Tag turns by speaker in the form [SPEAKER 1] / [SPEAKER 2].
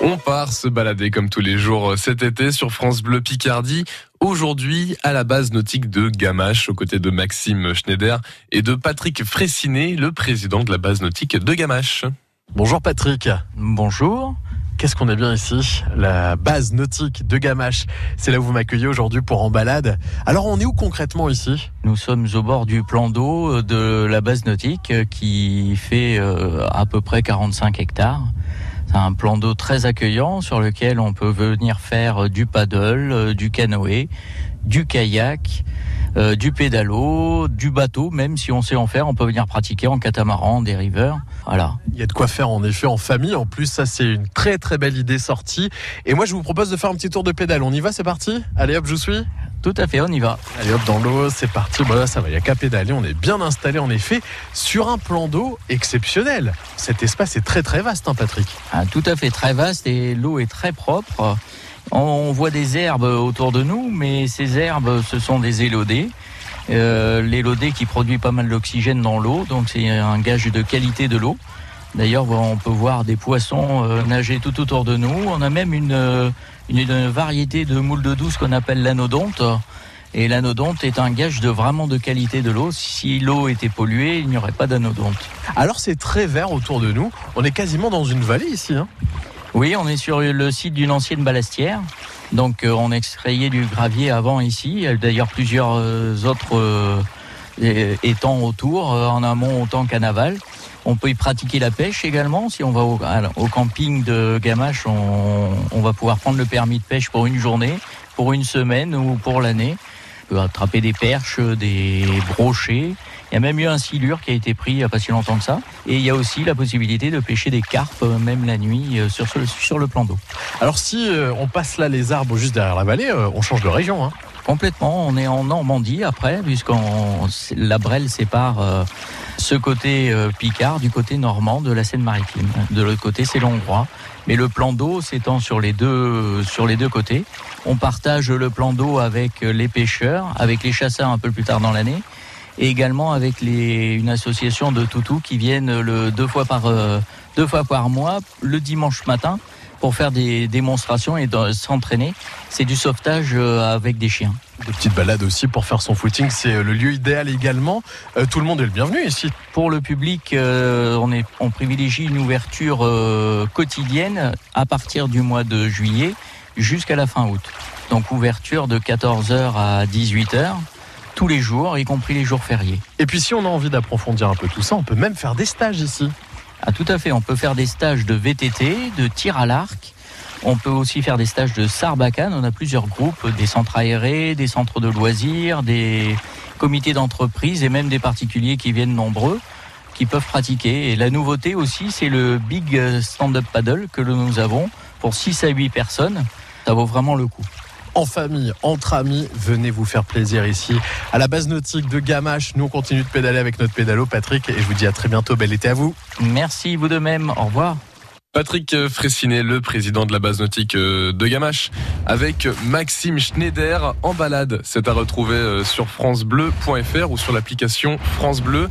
[SPEAKER 1] On part se balader comme tous les jours cet été sur France Bleu Picardie. Aujourd'hui, à la base nautique de Gamache, aux côtés de Maxime Schneider et de Patrick Fressinet, le président de la base nautique de Gamache.
[SPEAKER 2] Bonjour Patrick.
[SPEAKER 3] Bonjour.
[SPEAKER 2] Qu'est-ce qu'on est bien ici La base nautique de Gamache? C'est là où vous m'accueillez aujourd'hui pour en balade. Alors on est où concrètement ici?
[SPEAKER 3] Nous sommes au bord du plan d'eau de la base nautique qui fait euh, à peu près 45 hectares. C'est un plan d'eau très accueillant sur lequel on peut venir faire du paddle, euh, du canoë, du kayak, euh, du pédalo, du bateau, même si on sait en faire, on peut venir pratiquer en catamaran, des rivers. Voilà.
[SPEAKER 2] Il y a de quoi faire en effet en famille. En plus, ça c'est une très très belle idée sortie. Et moi je vous propose de faire un petit tour de pédale. On y va, c'est parti? Allez hop, je vous suis
[SPEAKER 3] Tout à fait, on y va.
[SPEAKER 2] Allez hop dans l'eau, c'est parti. Voilà, ça va, il n'y a qu'à pédaler. On est bien installé en effet sur un plan d'eau exceptionnel. Cet espace est très très vaste, hein, Patrick.
[SPEAKER 3] Ah, tout à fait très vaste et l'eau est très propre. On voit des herbes autour de nous, mais ces herbes, ce sont des élodées. Euh, L'élodée qui produit pas mal d'oxygène dans l'eau, donc c'est un gage de qualité de l'eau. D'ailleurs, on peut voir des poissons euh, nager tout autour de nous. On a même une, euh, une, une variété de moules de douce qu'on appelle l'anodonte. Et l'anodonte est un gage de vraiment de qualité de l'eau. Si l'eau était polluée, il n'y aurait pas d'anodonte.
[SPEAKER 2] Alors c'est très vert autour de nous. On est quasiment dans une vallée ici. Hein
[SPEAKER 3] oui, on est sur le site d'une ancienne balastière. Donc euh, on extrayait du gravier avant ici. Il y a d'ailleurs plusieurs euh, autres euh, étangs autour, en amont autant qu'en aval. On peut y pratiquer la pêche également. Si on va au, camping de Gamache, on, on, va pouvoir prendre le permis de pêche pour une journée, pour une semaine ou pour l'année. On peut attraper des perches, des brochets. Il y a même eu un silure qui a été pris il n'y a pas si longtemps que ça. Et il y a aussi la possibilité de pêcher des carpes, même la nuit, sur, sur le plan d'eau.
[SPEAKER 2] Alors si on passe là les arbres juste derrière la vallée, on change de région. Hein.
[SPEAKER 3] Complètement. On est en Normandie après, puisqu'on la Brelle sépare euh, ce côté euh, Picard du côté normand de la Seine-Maritime. De l'autre côté, c'est l'Hongrois. Mais le plan d'eau s'étend sur les deux sur les deux côtés. On partage le plan d'eau avec les pêcheurs, avec les chasseurs un peu plus tard dans l'année, et également avec les, une association de toutous qui viennent le deux fois par euh, deux fois par mois le dimanche matin pour faire des démonstrations et s'entraîner. C'est du sauvetage avec des chiens.
[SPEAKER 2] Des petites balades aussi pour faire son footing, c'est le lieu idéal également. Euh, tout le monde est le bienvenu ici.
[SPEAKER 3] Pour le public, euh, on, est, on privilégie une ouverture euh, quotidienne à partir du mois de juillet jusqu'à la fin août. Donc ouverture de 14h à 18h tous les jours, y compris les jours fériés.
[SPEAKER 2] Et puis si on a envie d'approfondir un peu tout ça, on peut même faire des stages ici.
[SPEAKER 3] Ah, tout à fait. On peut faire des stages de VTT, de tir à l'arc. On peut aussi faire des stages de sarbacane. On a plusieurs groupes, des centres aérés, des centres de loisirs, des comités d'entreprise et même des particuliers qui viennent nombreux, qui peuvent pratiquer. Et la nouveauté aussi, c'est le Big Stand-Up Paddle que nous avons pour 6 à 8 personnes. Ça vaut vraiment le coup
[SPEAKER 2] en famille, entre amis. Venez vous faire plaisir ici à la base nautique de Gamache. Nous, on continue de pédaler avec notre pédalo, Patrick, et je vous dis à très bientôt. Bel été à vous.
[SPEAKER 3] Merci, vous de même. Au revoir.
[SPEAKER 1] Patrick Fressinet, le président de la base nautique de Gamache, avec Maxime Schneider en balade. C'est à retrouver sur francebleu.fr ou sur l'application France Bleu.